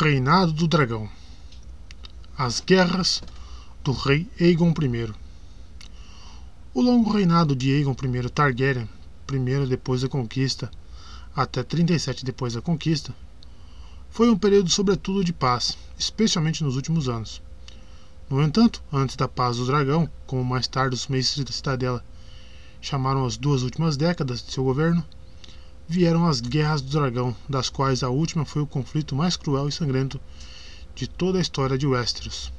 Reinado do Dragão As Guerras do Rei Aegon I O longo reinado de Aegon I Targaryen, primeiro depois da conquista até 37 depois da conquista, foi um período sobretudo de paz, especialmente nos últimos anos. No entanto, antes da Paz do Dragão, como mais tarde os mestres da Cidadela chamaram as duas últimas décadas de seu governo, vieram as Guerras do Dragão, das quais a última foi o conflito mais cruel e sangrento de toda a história de Westeros.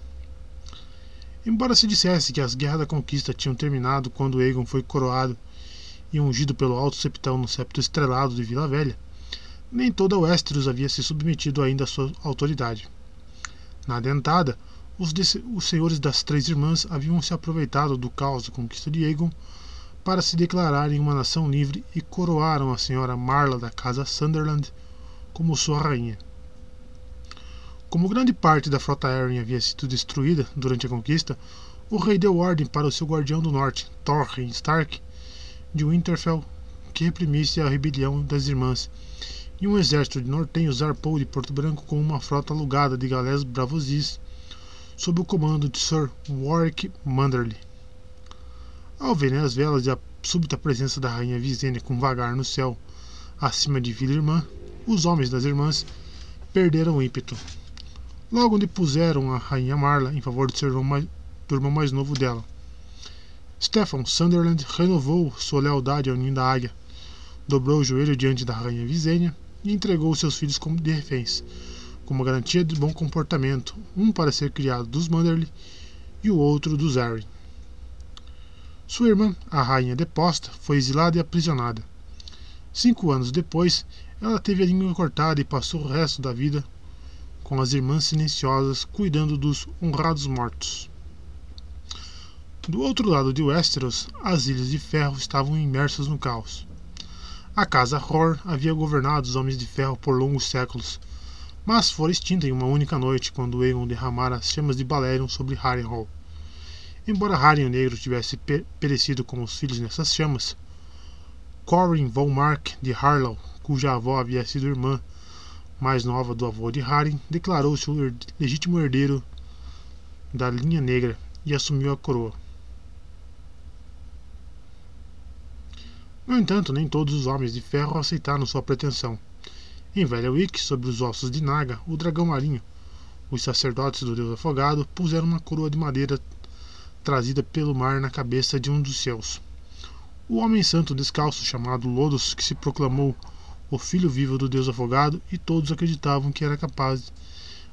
Embora se dissesse que as Guerras da Conquista tinham terminado quando Aegon foi coroado e ungido pelo Alto Septão no septo estrelado de Vila Velha, nem toda Westeros havia se submetido ainda à sua autoridade. Na dentada, os, os senhores das Três Irmãs haviam se aproveitado do caos da conquista de Aegon para se declararem uma nação livre e coroaram a senhora Marla da casa Sunderland como sua rainha. Como grande parte da frota Arryn havia sido destruída durante a conquista, o rei deu ordem para o seu guardião do norte, Thorin Stark, de Winterfell, que reprimisse a rebelião das irmãs, e um exército de nortenhos zarpou de Porto Branco com uma frota alugada de galés bravosis, sob o comando de Sir Warwick Manderly. Ao verem as velas e a súbita presença da rainha Visenya com vagar no céu acima de Vila Irmã, os homens das irmãs perderam o ímpeto. Logo depuseram a rainha Marla em favor do, seu irmão mais, do irmão mais novo dela. Stefan Sunderland renovou sua lealdade ao ninho da águia, dobrou o joelho diante da rainha Visenya e entregou seus filhos como de reféns, como garantia de bom comportamento, um para ser criado dos Manderly e o outro dos Arryn. Sua irmã, a rainha deposta, foi exilada e aprisionada. Cinco anos depois, ela teve a língua cortada e passou o resto da vida com as irmãs silenciosas cuidando dos honrados mortos. Do outro lado de Westeros, as Ilhas de Ferro estavam imersas no caos. A casa Hor havia governado os Homens de Ferro por longos séculos, mas fora extinta em uma única noite quando Aegon derramara as chamas de Balerion sobre Harrenhal. Embora Harry o Negro tivesse perecido com os filhos nessas chamas, Corin von Mark de Harlow, cuja avó havia sido irmã mais nova do avô de Harry, declarou-se o legítimo herdeiro da linha negra e assumiu a coroa. No entanto, nem todos os homens de ferro aceitaram sua pretensão. Em Velha Wick, sobre os ossos de Naga, o dragão marinho, os sacerdotes do deus afogado puseram uma coroa de madeira trazida pelo mar na cabeça de um dos seus. O homem santo descalço chamado Lodos, que se proclamou o filho vivo do deus afogado, e todos acreditavam que era capaz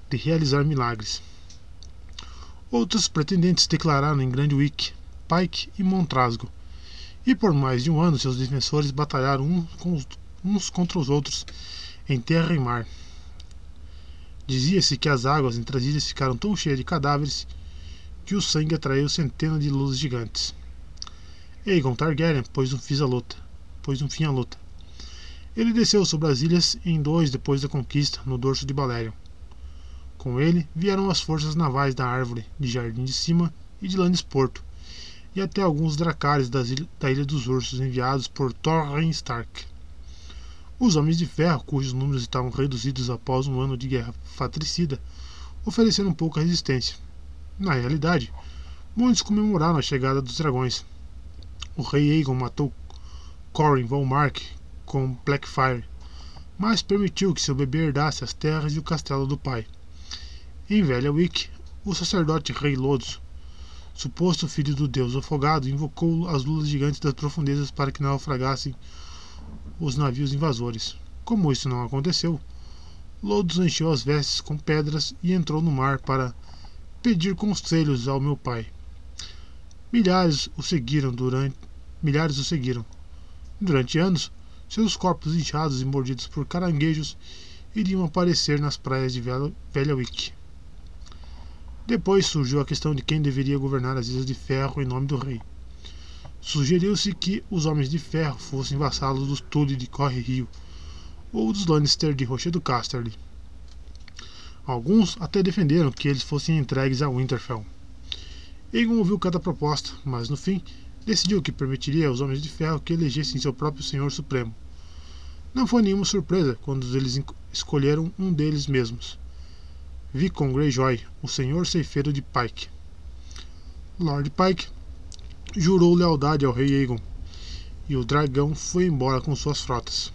de realizar milagres. Outros pretendentes declararam em Grande Wick, Pike e Montrasgo, e por mais de um ano seus defensores batalharam uns contra os outros em terra e mar. Dizia-se que as águas entre as ilhas ficaram tão cheias de cadáveres que o sangue atraiu centenas de luzes gigantes. Aegon Targaryen pôs um fim à luta. Pôs um fim à luta. Ele desceu sobre as ilhas em dois depois da conquista, no dorso de Balerion. Com ele vieram as forças navais da Árvore, de Jardim de Cima e de Lannisporto, e até alguns dracares da Ilha dos Ursos enviados por Thorin Stark. Os Homens de Ferro, cujos números estavam reduzidos após um ano de guerra fratricida, ofereceram pouca resistência, na realidade, muitos comemoraram a chegada dos dragões. O rei Aegon matou Corin von Mark com Blackfyre, mas permitiu que seu bebê herdasse as terras e o castelo do pai. Em Velha Wick, o sacerdote Rei Lodos, suposto filho do deus afogado, invocou as lulas gigantes das profundezas para que naufragassem os navios invasores. Como isso não aconteceu, Lodos encheu as vestes com pedras e entrou no mar para pedir conselhos ao meu pai. Milhares o seguiram durante milhares o seguiram. Durante anos, seus corpos inchados e mordidos por caranguejos iriam aparecer nas praias de Velha Wick. Depois surgiu a questão de quem deveria governar as Ilhas de Ferro em nome do rei. Sugeriu-se que os Homens de Ferro fossem vassalos dos Tully de Corre Rio ou dos Lannister de Rochedo Casterly. Alguns até defenderam que eles fossem entregues a Winterfell. Aegon ouviu cada proposta, mas no fim decidiu que permitiria aos Homens de Ferro que elegessem seu próprio Senhor Supremo. Não foi nenhuma surpresa quando eles escolheram um deles mesmos. Vicon Greyjoy, o senhor ceifeiro de Pike. Lord Pike jurou lealdade ao rei Aegon, e o dragão foi embora com suas frotas.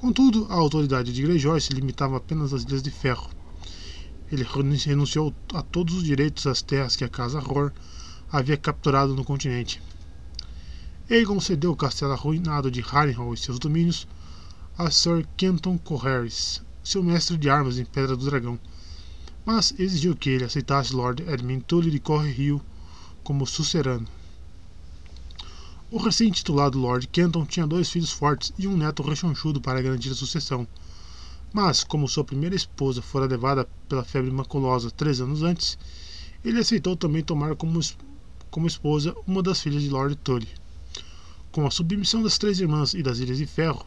Contudo, a autoridade de Greyjoy se limitava apenas às Ilhas de Ferro. Ele renunciou a todos os direitos às terras que a Casa Rohr havia capturado no continente. Aegon cedeu o castelo arruinado de Harrenhal e seus domínios a Sir Kenton Correris, seu mestre de armas em Pedra do Dragão, mas exigiu que ele aceitasse Lord Edmund Tully de Correrio como sucerano. O recém-titulado Lord Kenton tinha dois filhos fortes e um neto rechonchudo para garantir a sucessão. Mas, como sua primeira esposa fora levada pela febre maculosa três anos antes, ele aceitou também tomar como, como esposa uma das filhas de Lord Tully. Com a submissão das três irmãs e das Ilhas de Ferro,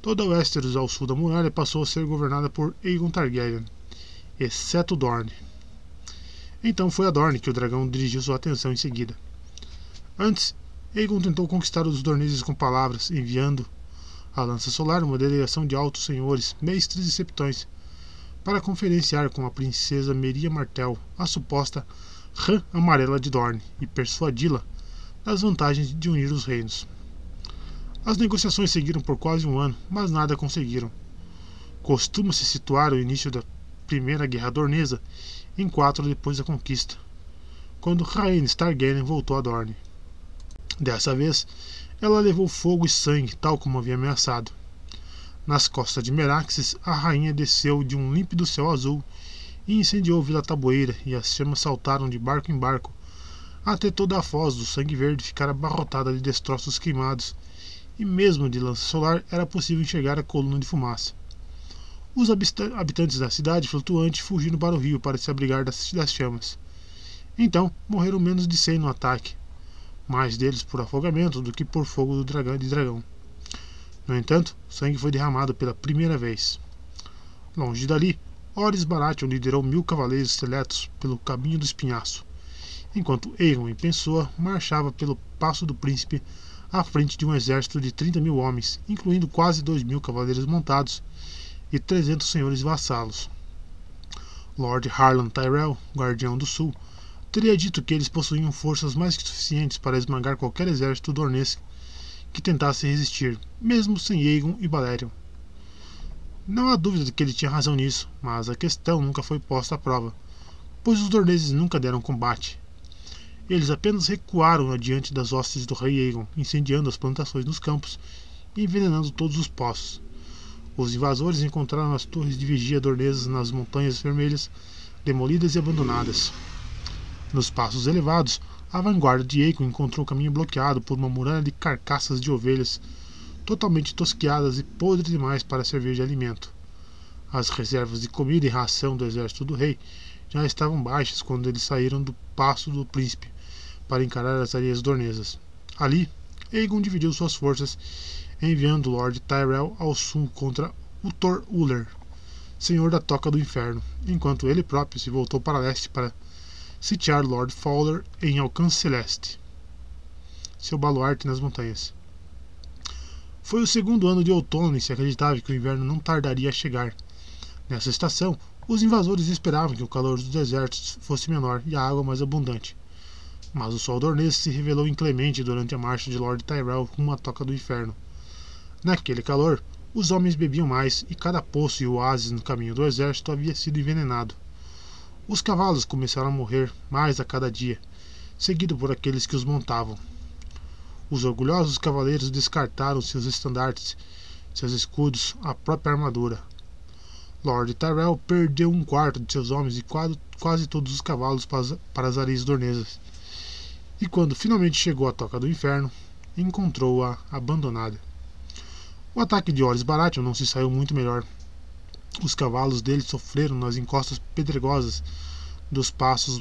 toda Westeros ao sul da muralha passou a ser governada por Aegon Targaryen, exceto Dorne. Então foi a Dorne que o dragão dirigiu sua atenção em seguida. Antes, Aegon tentou conquistar os Dorneses com palavras, enviando à Lança Solar uma delegação de altos senhores, mestres e septões, para conferenciar com a princesa Meria Martel, a suposta Rã Amarela de Dorne, e persuadi-la das vantagens de unir os reinos. As negociações seguiram por quase um ano, mas nada conseguiram. Costuma-se situar o início da Primeira Guerra Dornesa em quatro depois da conquista, quando Rhaenys Targaryen voltou a Dorne. Dessa vez, ela levou fogo e sangue, tal como havia ameaçado. Nas costas de Meraxes, a rainha desceu de um límpido céu azul e incendiou Vila Taboeira, e as chamas saltaram de barco em barco, até toda a foz do sangue verde ficar abarrotada de destroços queimados, e mesmo de lança solar era possível enxergar a coluna de fumaça. Os habitantes da cidade flutuante fugiram para o rio para se abrigar das, chamas. Então, morreram menos de cem no ataque, mais deles por afogamento do que por fogo de dragão. No entanto, sangue foi derramado pela primeira vez. Longe dali, Horus Baratheon liderou mil cavaleiros seletos pelo caminho do espinhaço, enquanto Aegon em Pessoa marchava pelo Passo do Príncipe à frente de um exército de 30 mil homens, incluindo quase dois mil cavaleiros montados e 300 senhores vassalos. Lord Harlan Tyrell, Guardião do Sul, teria dito que eles possuíam forças mais que suficientes para esmagar qualquer exército dornês que tentasse resistir, mesmo sem Aegon e Balerion. Não há dúvida de que ele tinha razão nisso, mas a questão nunca foi posta à prova, pois os dorneses nunca deram combate. Eles apenas recuaram adiante das hostes do rei Aegon, incendiando as plantações nos campos e envenenando todos os poços. Os invasores encontraram as torres de vigia dornesas nas Montanhas Vermelhas, demolidas e abandonadas. Nos passos elevados, a vanguarda de Eiko encontrou o caminho bloqueado por uma muralha de carcaças de ovelhas, totalmente tosquiadas e podres demais para servir de alimento. As reservas de comida e ração do exército do rei já estavam baixas quando eles saíram do passo do príncipe para encarar as areias dornesas. Ali, Aegon dividiu suas forças, enviando Lord Tyrell ao sul contra Uthor Uller, senhor da Toca do Inferno, enquanto ele próprio se voltou para leste para sitiar Lord Fowler em Alcance Celeste, seu baluarte nas montanhas. Foi o segundo ano de outono e se acreditava que o inverno não tardaria a chegar. Nessa estação, os invasores esperavam que o calor dos desertos fosse menor e a água mais abundante. Mas o sol dornês se revelou inclemente durante a marcha de Lord Tyrell rumo à Toca do Inferno. Naquele calor, os homens bebiam mais e cada poço e oásis no caminho do exército havia sido envenenado. Os cavalos começaram a morrer mais a cada dia, seguido por aqueles que os montavam. Os orgulhosos cavaleiros descartaram seus estandartes, seus escudos, a própria armadura. Lord Tyrell perdeu um quarto de seus homens e quase, todos os cavalos para, as areias dornesas. E quando finalmente chegou à Toca do Inferno, encontrou-a abandonada. O ataque de Horus Baratheon não se saiu muito melhor, os cavalos dele sofreram nas encostas pedregosas dos passos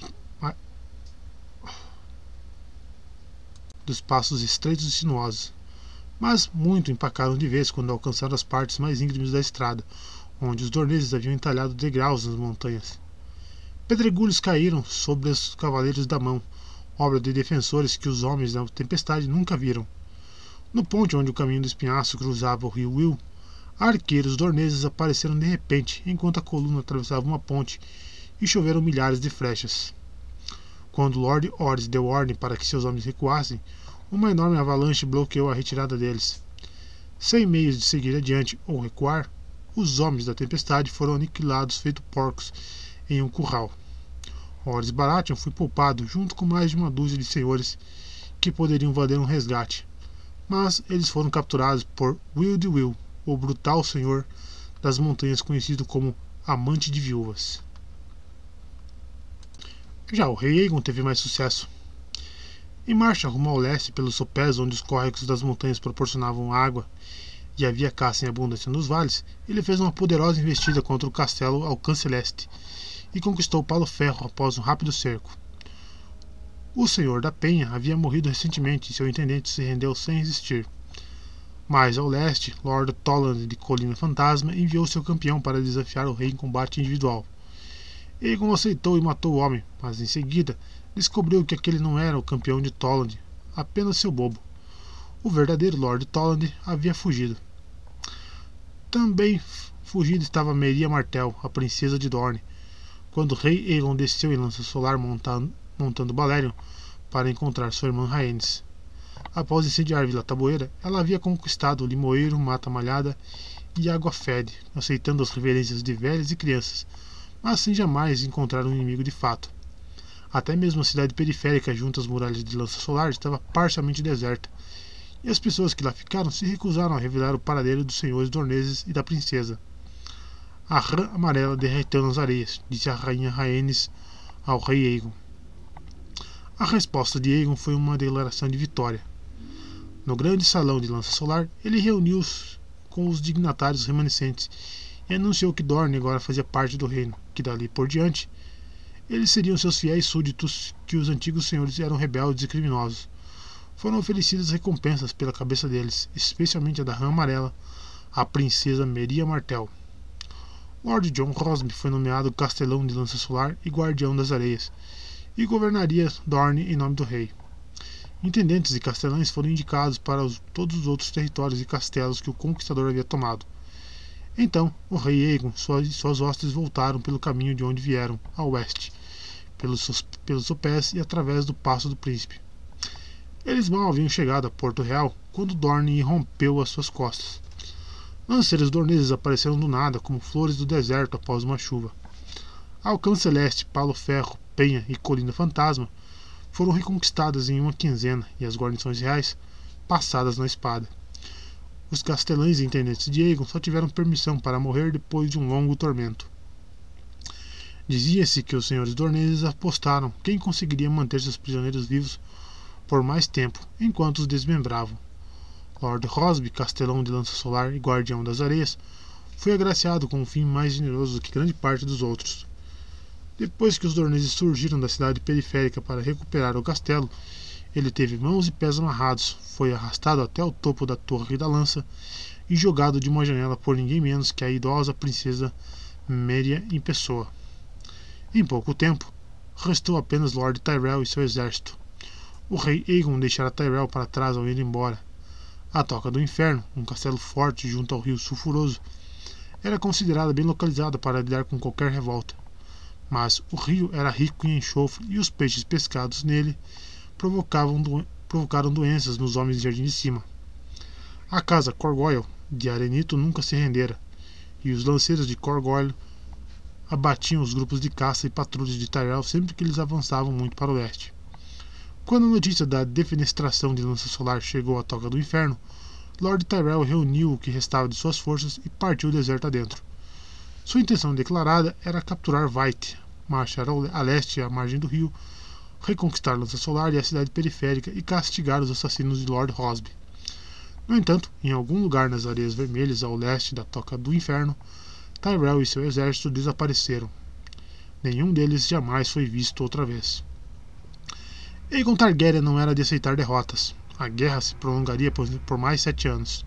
dos passos estreitos e sinuosos, mas muito empacaram de vez quando alcançaram as partes mais íngremes da estrada, onde os dorneses haviam entalhado degraus nas montanhas. Pedregulhos caíram sobre os cavaleiros da mão, obra de defensores que os homens da tempestade nunca viram. No ponte onde o caminho do espinhaço cruzava o rio Will, arqueiros dorneses apareceram de repente enquanto a coluna atravessava uma ponte e choveram milhares de flechas. Quando Lord Oris deu ordem para que seus homens recuassem, uma enorme avalanche bloqueou a retirada deles. Sem meios de seguir adiante ou recuar, os homens da tempestade foram aniquilados feito porcos em um curral. Horus Baratheon foi poupado junto com mais de uma dúzia de senhores que poderiam valer um resgate, mas eles foram capturados por Wild Will, o brutal senhor das montanhas conhecido como Amante de Viúvas. Já o rei Aegon teve mais sucesso. Em marcha rumo ao leste pelos sopés onde os córregos das montanhas proporcionavam água e havia caça em abundância nos vales, ele fez uma poderosa investida contra o castelo Alcance Leste e conquistou Palo Ferro após um rápido cerco. O senhor da Penha havia morrido recentemente e seu intendente se rendeu sem resistir. Mais ao leste, Lord Toland de Colina Fantasma enviou seu campeão para desafiar o rei em combate individual. Egon aceitou e matou o homem, mas em seguida descobriu que aquele não era o campeão de Toland, apenas seu bobo. O verdadeiro Lord Toland havia fugido. Também fugida estava Meria Martel, a princesa de Dorne, quando o rei Aegon desceu em lança solar montando, montando Balerion para encontrar sua irmã Rhaenys. Após incendiar Vila Taboeira, ela havia conquistado Limoeiro, Mata Malhada e Água Fede, aceitando as reverências de velhos e crianças, mas sem jamais encontrar um inimigo de fato. Até mesmo a cidade periférica junto às muralhas de Lança Solar estava parcialmente deserta, e as pessoas que lá ficaram se recusaram a revelar o paradeiro dos senhores dorneses e da princesa. A rã amarela derreteu nas areias, disse a rainha Rhaenys ao rei Aegon. A resposta de Aegon foi uma declaração de vitória. No grande salão de lança solar, ele reuniu-se com os dignatários remanescentes e anunciou que Dorne agora fazia parte do reino, que dali por diante eles seriam seus fiéis súditos, que os antigos senhores eram rebeldes e criminosos. Foram oferecidas recompensas pela cabeça deles, especialmente a da rã amarela, a princesa Meria Martel. Lord John Rosby foi nomeado Castelão de Lança Solar e Guardião das Areias, e governaria Dorne em nome do rei. Intendentes e castelães foram indicados para os, todos os outros territórios e castelos que o conquistador havia tomado. Então, o rei Aegon e suas, hostes voltaram pelo caminho de onde vieram, ao oeste, pelos, pelos sopés e através do Passo do Príncipe. Eles mal haviam chegado a Porto Real quando Dorne irrompeu às suas costas. Lanceiros dorneses apareceram do nada, como flores do deserto após uma chuva. Alcance Celeste, Palo Ferro, Penha e Colina Fantasma foram reconquistadas em uma quinzena e as guarnições reais passadas na espada. Os castelães e intendentes de Aegon só tiveram permissão para morrer depois de um longo tormento. Dizia-se que os senhores dorneses apostaram quem conseguiria manter seus prisioneiros vivos por mais tempo, enquanto os desmembravam. Lord Rosby, castelão de lança solar e guardião das areias, foi agraciado com um fim mais generoso que grande parte dos outros. Depois que os dorneses surgiram da cidade periférica para recuperar o castelo, ele teve mãos e pés amarrados, foi arrastado até o topo da torre da lança e jogado de uma janela por ninguém menos que a idosa princesa Meria em pessoa. Em pouco tempo, restou apenas Lord Tyrell e seu exército. O rei Aegon deixara Tyrell para trás ao ir embora, a Toca do Inferno, um castelo forte junto ao rio Sulfuroso, era considerada bem localizada para lidar com qualquer revolta. Mas o rio era rico em enxofre e os peixes pescados nele provocavam provocaram doenças nos homens de Jardim de Cima. A casa Corgoyle de Arenito nunca se rendera, e os lanceiros de Corgoyle abatiam os grupos de caça e patrulhas de Tyrell sempre que eles avançavam muito para o leste. Quando a notícia da defenestração de lança solar chegou à Toca do Inferno, Lord Tyrell reuniu o que restava de suas forças e partiu o deserto adentro. Sua intenção declarada era capturar White, marchar a leste à margem do rio, reconquistar Lança Solar e a cidade periférica e castigar os assassinos de Lord Rosby. No entanto, em algum lugar nas areias vermelhas ao leste da Toca do Inferno, Tyrell e seu exército desapareceram. Nenhum deles jamais foi visto outra vez. Aegon Targaryen não era de aceitar derrotas. A guerra se prolongaria por, mais sete anos.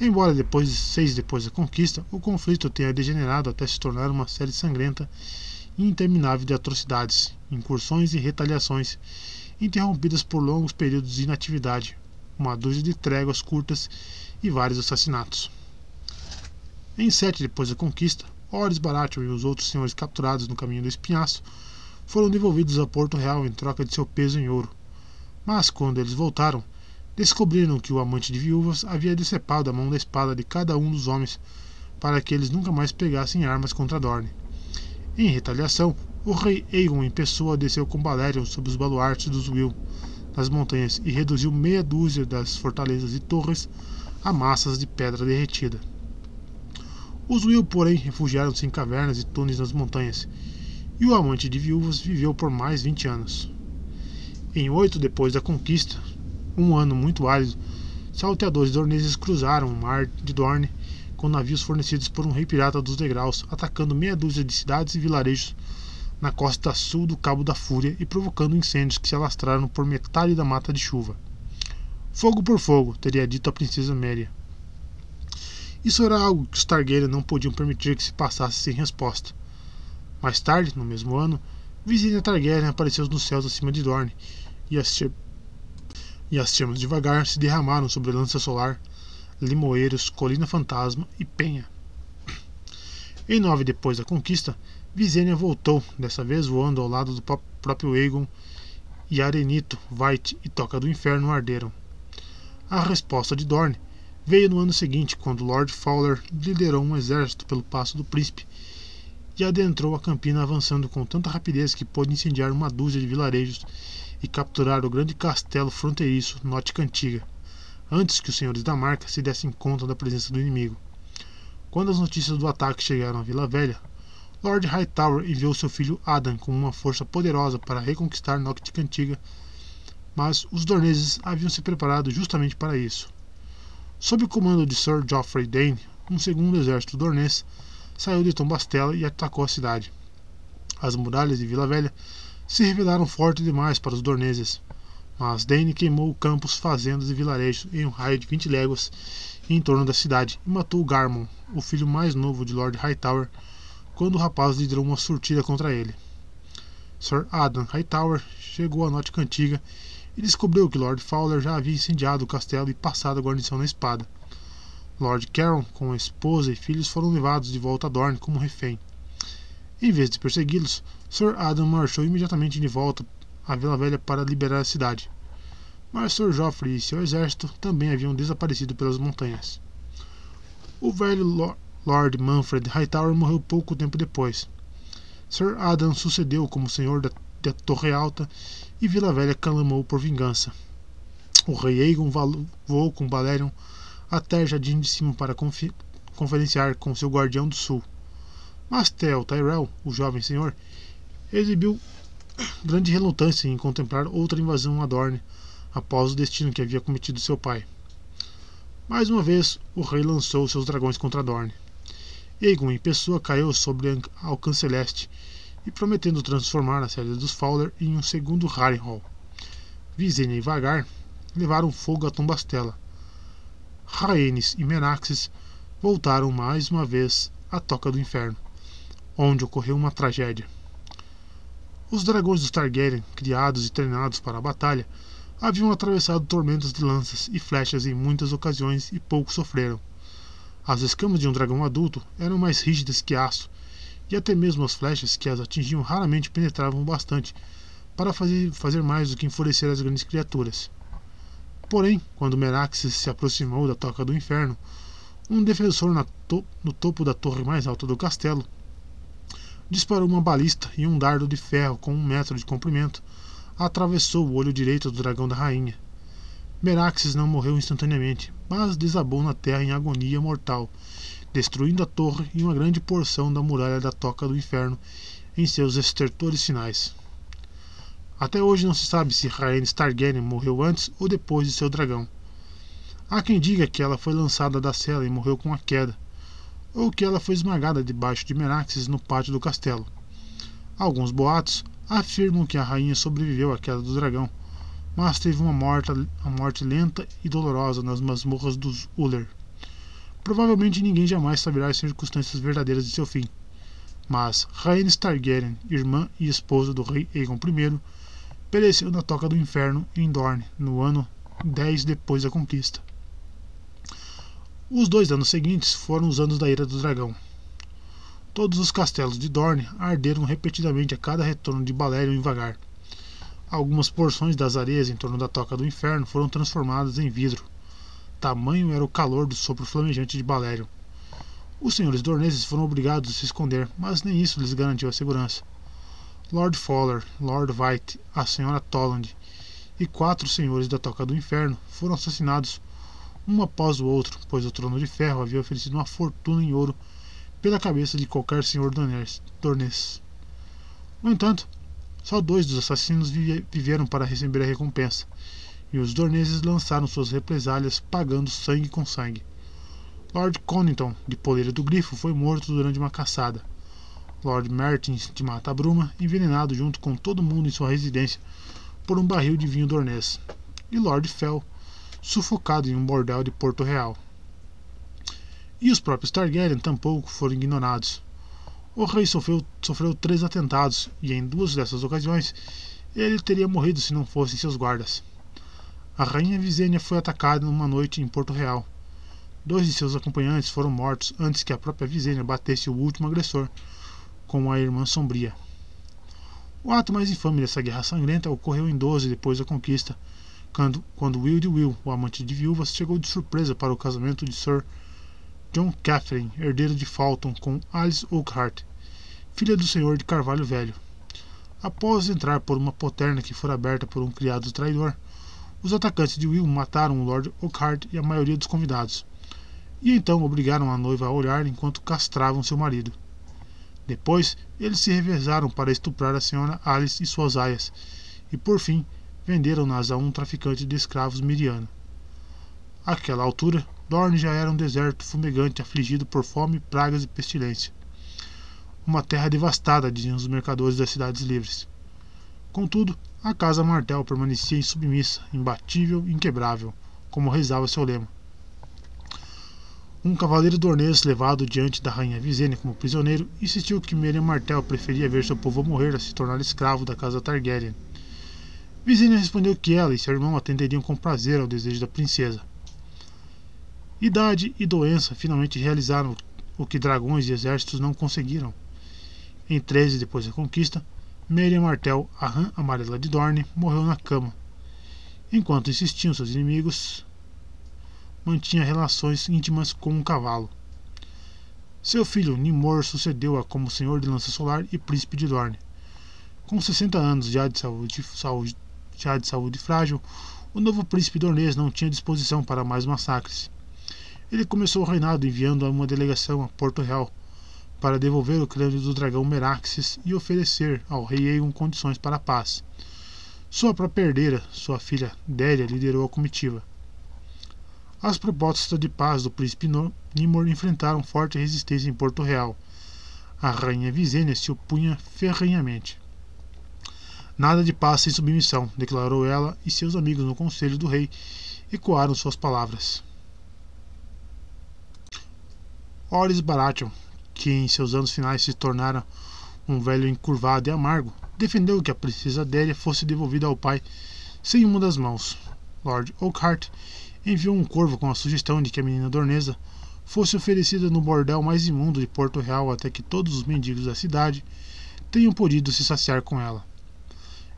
Embora depois de seis depois da conquista, o conflito tenha degenerado até se tornar uma série sangrenta interminável de atrocidades, incursões e retaliações, interrompidas por longos períodos de inatividade, uma dúzia de tréguas curtas e vários assassinatos. Em 7 depois da conquista, Horus Baratheon e os outros senhores capturados no caminho do espinhaço foram devolvidos a Porto Real em troca de seu peso em ouro. Mas quando eles voltaram, descobriram que o amante de viúvas havia decepado a mão da espada de cada um dos homens para que eles nunca mais pegassem armas contra Dorne. Em retaliação, o rei Aegon em pessoa desceu com Balerion sob os baluartes dos Will nas montanhas e reduziu meia dúzia das fortalezas e torres a massas de pedra derretida. Os Will, porém, refugiaram-se em cavernas e túneis nas montanhas, e o amante de viúvas viveu por mais 20 anos. Em oito depois da conquista, um ano muito árido, salteadores dorneses cruzaram o mar de Dorne com navios fornecidos por um rei pirata dos degraus, atacando meia dúzia de cidades e vilarejos na costa sul do Cabo da Fúria e provocando incêndios que se alastraram por metade da mata de chuva. Fogo por fogo, teria dito a princesa Méria. Isso era algo que os Targaryen não podiam permitir que se passasse sem resposta. Mais tarde, no mesmo ano, Visenya Targaryen apareceu nos céus acima de Dorne, e as, e as chamas devagar se derramaram sobre Lança Solar, Limoeiros, Colina Fantasma e Penha. Em nove depois da conquista, Visenya voltou, dessa vez voando ao lado do próprio Aegon, e Arenito, Vite e Toca do Inferno arderam. A resposta de Dorne veio no ano seguinte, quando Lord Fowler liderou um exército pelo Passo do Príncipe e adentrou a Campina avançando com tanta rapidez que pôde incendiar uma dúzia de vilarejos e capturar o grande castelo fronteiriço Nótica Antiga, antes que os senhores da marca se dessem conta da presença do inimigo. Quando as notícias do ataque chegaram à Vila Velha, Lord Hightower enviou seu filho Adam com uma força poderosa para reconquistar Nótica Antiga, mas os dorneses haviam se preparado justamente para isso. Sob o comando de Sir Geoffrey Dane, um segundo exército dornês saiu de Tombastela e atacou a cidade. As muralhas de Vila Velha se revelaram fortes demais para os dorneses, mas Dane queimou campos, fazendas e vilarejos em um raio de 20 léguas em torno da cidade e matou Garmon, o filho mais novo de Lord Hightower, quando o rapaz liderou uma surtida contra ele. Sir Adam Hightower chegou à Nótica Antiga e descobriu que Lord Fowler já havia incendiado o castelo e passado a guarnição na espada. Lord Caron, com a esposa e filhos, foram levados de volta a Dorne como refém. Em vez de persegui-los, Sir Adam marchou imediatamente de volta à Vila Velha para liberar a cidade. Mas Sir Joffrey e seu exército também haviam desaparecido pelas montanhas. O velho Lord Manfred Hightower morreu pouco tempo depois. Sir Adam sucedeu como senhor da, da Torre Alta e Vila Velha clamou por vingança. O rei Aegon voou com Balerion até Jardim de Cima para conferenciar com seu guardião do sul. Mas Theo Tyrell, o jovem senhor, exibiu grande relutância em contemplar outra invasão a Dorne após o destino que havia cometido seu pai. Mais uma vez, o rei lançou seus dragões contra Dorne. Aegon em pessoa caiu sobre Alcance Celeste e prometendo transformar a série dos Fowler em um segundo Harrenhal. Visenya e Vagar levaram fogo a Tombastela. Rhaenys e Menaxes voltaram mais uma vez à Toca do Inferno, onde ocorreu uma tragédia. Os dragões dos Targaryen, criados e treinados para a batalha, haviam atravessado tormentas de lanças e flechas em muitas ocasiões e pouco sofreram. As escamas de um dragão adulto eram mais rígidas que aço e até mesmo as flechas que as atingiam raramente penetravam bastante para fazer, fazer mais do que enfurecer as grandes criaturas. Porém, quando Meraxes se aproximou da toca do inferno, um defensor to no topo da torre mais alta do castelo disparou uma balista e um dardo de ferro com um metro de comprimento atravessou o olho direito do dragão da rainha. Meraxes não morreu instantaneamente, mas desabou na terra em agonia mortal destruindo a torre e uma grande porção da muralha da Toca do Inferno em seus estertores finais. Até hoje não se sabe se Rhaenys Targaryen morreu antes ou depois de seu dragão. Há quem diga que ela foi lançada da cela e morreu com a queda, ou que ela foi esmagada debaixo de Meraxes no pátio do castelo. Alguns boatos afirmam que a rainha sobreviveu à queda do dragão, mas teve uma morte, uma morte lenta e dolorosa nas masmorras dos Uller. Provavelmente ninguém jamais saberá as circunstâncias verdadeiras de seu fim. Mas Rhaenys Targaryen, irmã e esposa do rei Aegon I, pereceu na Toca do Inferno em Dorne, no ano 10 depois da conquista. Os dois anos seguintes foram os anos da Ira do Dragão. Todos os castelos de Dorne arderam repetidamente a cada retorno de Balerion em Vagar. Algumas porções das areias em torno da Toca do Inferno foram transformadas em vidro. Tamanho era o calor do sopro flamejante de Balerion. Os senhores dorneses foram obrigados a se esconder, mas nem isso lhes garantiu a segurança. Lord Fowler, Lord White, a senhora Toland e quatro senhores da Toca do Inferno foram assassinados um após o outro, pois o Trono de Ferro havia oferecido uma fortuna em ouro pela cabeça de qualquer senhor dornês. No entanto, só dois dos assassinos viveram para receber a recompensa, e os dorneses lançaram suas represálias pagando sangue com sangue. Lord Conington, de Poleira do Grifo, foi morto durante uma caçada. Lord Martins de Mata Bruma, envenenado junto com todo mundo em sua residência por um barril de vinho dornês, e Lord Fell, sufocado em um bordel de Porto Real. E os próprios Targaryen tampouco foram ignorados. O rei sofreu, sofreu três atentados, e em duas dessas ocasiões ele teria morrido se não fossem seus guardas. A rainha Visenya foi atacada numa noite em Porto Real. Dois de seus acompanhantes foram mortos antes que a própria Visenya batesse o último agressor, com a irmã sombria. O ato mais infame dessa guerra sangrenta ocorreu em 12 depois da conquista, quando, quando Will de Will, o amante de viúvas, chegou de surpresa para o casamento de Sir John Catherine, herdeiro de Fulton, com Alice Oakhart, filha do senhor de Carvalho Velho. Após entrar por uma poterna que fora aberta por um criado traidor, os atacantes de Will mataram o Lord Oakhart e a maioria dos convidados, e então obrigaram a noiva a olhar enquanto castravam seu marido. Depois, eles se revezaram para estuprar a senhora Alice e suas aias, e por fim venderam-nas a um traficante de escravos miriano. Àquela altura, Dorne já era um deserto fumegante afligido por fome, pragas e pestilência. Uma terra devastada, diziam os mercadores das cidades livres. Contudo, a casa Martel permanecia insubmissa, imbatível inquebrável, como rezava seu lema. Um cavaleiro dornês levado diante da rainha Visenya como prisioneiro insistiu que Miriam Martel preferia ver seu povo morrer a se tornar escravo da casa Targaryen. Visenya respondeu que ela e seu irmão atenderiam com prazer ao desejo da princesa. Idade e doença finalmente realizaram o que dragões e exércitos não conseguiram. Em 13 depois da conquista, Miriam Martel, a rã amarela de Dorne, morreu na cama. Enquanto insistiam seus inimigos, mantinha relações íntimas com um cavalo. Seu filho Nimor sucedeu-a como senhor de Lança Solar e príncipe de Dorne. Com 60 anos já de saúde, saúde, já de saúde frágil, o novo príncipe dornês não tinha disposição para mais massacres. Ele começou o reinado enviando uma delegação a Porto Real para devolver o crânio do dragão Meraxes e oferecer ao rei Aegon condições para a paz. Sua própria herdeira, sua filha Délia, liderou a comitiva. As propostas de paz do príncipe Nimor enfrentaram forte resistência em Porto Real. A rainha Visênia se opunha ferrenhamente. Nada de paz sem submissão, declarou ela, e seus amigos no conselho do rei ecoaram suas palavras. Oris Baratheon, que em seus anos finais se tornara um velho encurvado e amargo, defendeu que a princesa Délia fosse devolvida ao pai sem uma das mãos. Lord Oakhart enviou um corvo com a sugestão de que a menina dornesa fosse oferecida no bordel mais imundo de Porto Real até que todos os mendigos da cidade tenham podido se saciar com ela.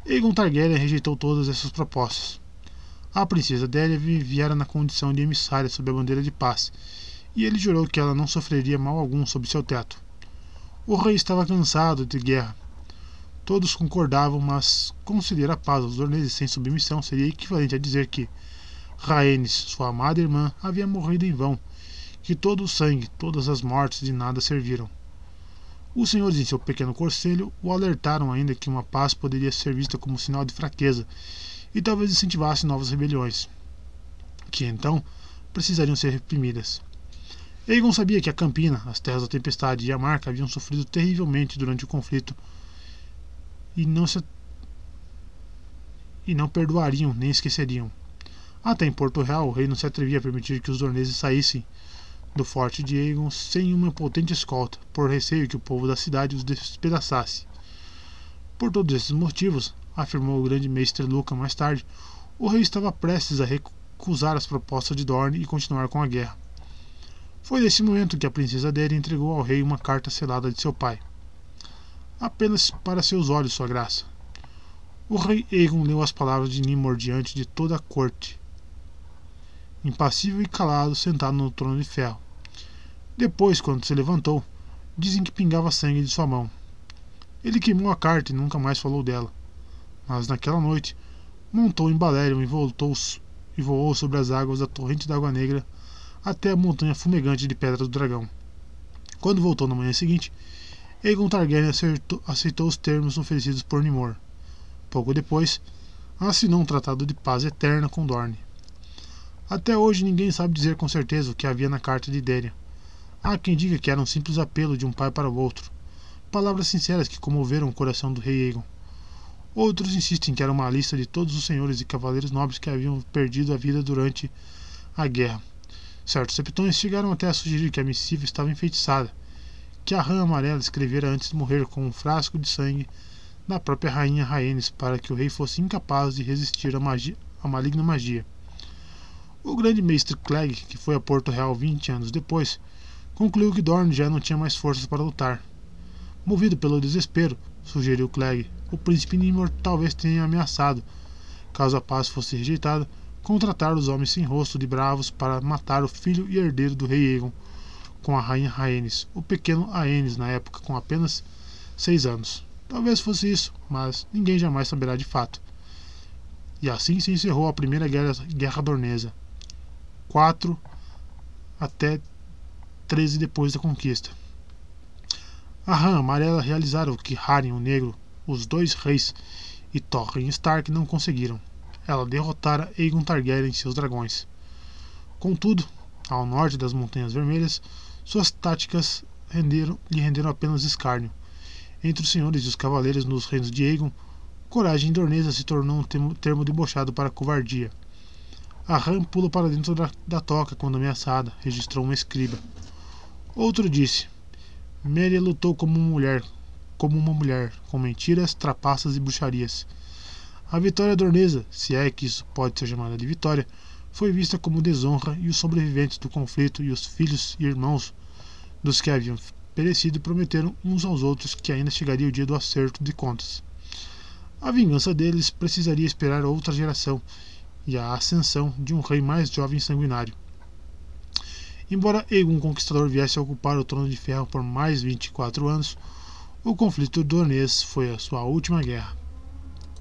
Aegon Targaryen rejeitou todas essas propostas. A princesa Délia viera na condição de emissária sob a bandeira de paz, e ele jurou que ela não sofreria mal algum sob seu teto. O rei estava cansado de guerra. Todos concordavam, mas conceder a paz aos dorneses sem submissão seria equivalente a dizer que, Rhaenys, sua amada irmã, havia morrido em vão, que todo o sangue, todas as mortes de nada serviram. Os senhores em seu pequeno conselho o alertaram ainda que uma paz poderia ser vista como sinal de fraqueza e talvez incentivasse novas rebeliões, que então precisariam ser reprimidas. Aegon sabia que a Campina, as Terras da Tempestade e a Marca haviam sofrido terrivelmente durante o conflito e não se e não perdoariam nem esqueceriam. Até em Porto Real, o rei não se atrevia a permitir que os dorneses saíssem do forte de Aegon sem uma potente escolta, por receio que o povo da cidade os despedaçasse. Por todos esses motivos, afirmou o grande mestre Luca mais tarde, o rei estava prestes a recusar as propostas de Dorne e continuar com a guerra. Foi nesse momento que a princesa Déria entregou ao rei uma carta selada de seu pai. Apenas para seus olhos, sua graça. O rei Aegon leu as palavras de Nimor diante de toda a corte, impassível e calado, sentado no trono de ferro. Depois, quando se levantou, dizem que pingava sangue de sua mão. Ele queimou a carta e nunca mais falou dela. Mas naquela noite, montou em Balerion e voltou e voou sobre as águas da torrente da Água Negra até a montanha fumegante de Pedra do Dragão. Quando voltou na manhã seguinte, Aegon Targaryen acertou, aceitou os termos oferecidos por Nimor. Pouco depois, assinou um tratado de paz eterna com Dorne. Até hoje ninguém sabe dizer com certeza o que havia na carta de Déria. Há quem diga que era um simples apelo de um pai para o outro, palavras sinceras que comoveram o coração do rei Aegon. Outros insistem que era uma lista de todos os senhores e cavaleiros nobres que haviam perdido a vida durante a guerra. Certos septões chegaram até a sugerir que a missiva estava enfeitiçada, que a rã amarela escrevera antes de morrer com um frasco de sangue da própria rainha Rhaenys para que o rei fosse incapaz de resistir à, à maligna magia. O grande mestre Clegg, que foi a Porto Real 20 anos depois, concluiu que Dorne já não tinha mais forças para lutar. Movido pelo desespero, sugeriu Clegg, o príncipe Nimor talvez tenha ameaçado, caso a paz fosse rejeitada, contratar os homens sem rosto de bravos para matar o filho e herdeiro do rei Aegon com a rainha Rhaenys, o pequeno Aenys na época com apenas seis anos. Talvez fosse isso, mas ninguém jamais saberá de fato. E assim se encerrou a primeira guerra, guerra dornesa. 4 até 13 depois da conquista. A rã amarela realizaram o que Haren o Negro, os dois reis, e Thorin Stark não conseguiram ela derrotara Aegon Targaryen e seus dragões. Contudo, ao norte das Montanhas Vermelhas, suas táticas renderam, lhe renderam apenas escárnio. Entre os senhores e os cavaleiros nos reinos de Aegon, coragem dornesa se tornou um termo, termo debochado para covardia. A rã pula para dentro da, da toca quando ameaçada, registrou uma escriba. Outro disse: Meria lutou como uma mulher, como uma mulher, com mentiras, trapaças e bruxarias. A vitória dornesa, se é que isso pode ser chamada de vitória, foi vista como desonra e os sobreviventes do conflito e os filhos e irmãos dos que haviam perecido prometeram uns aos outros que ainda chegaria o dia do acerto de contas. A vingança deles precisaria esperar outra geração e a ascensão de um rei mais jovem e sanguinário. Embora Egon Conquistador viesse a ocupar o trono de ferro por mais 24 anos, o conflito dornês foi a sua última guerra.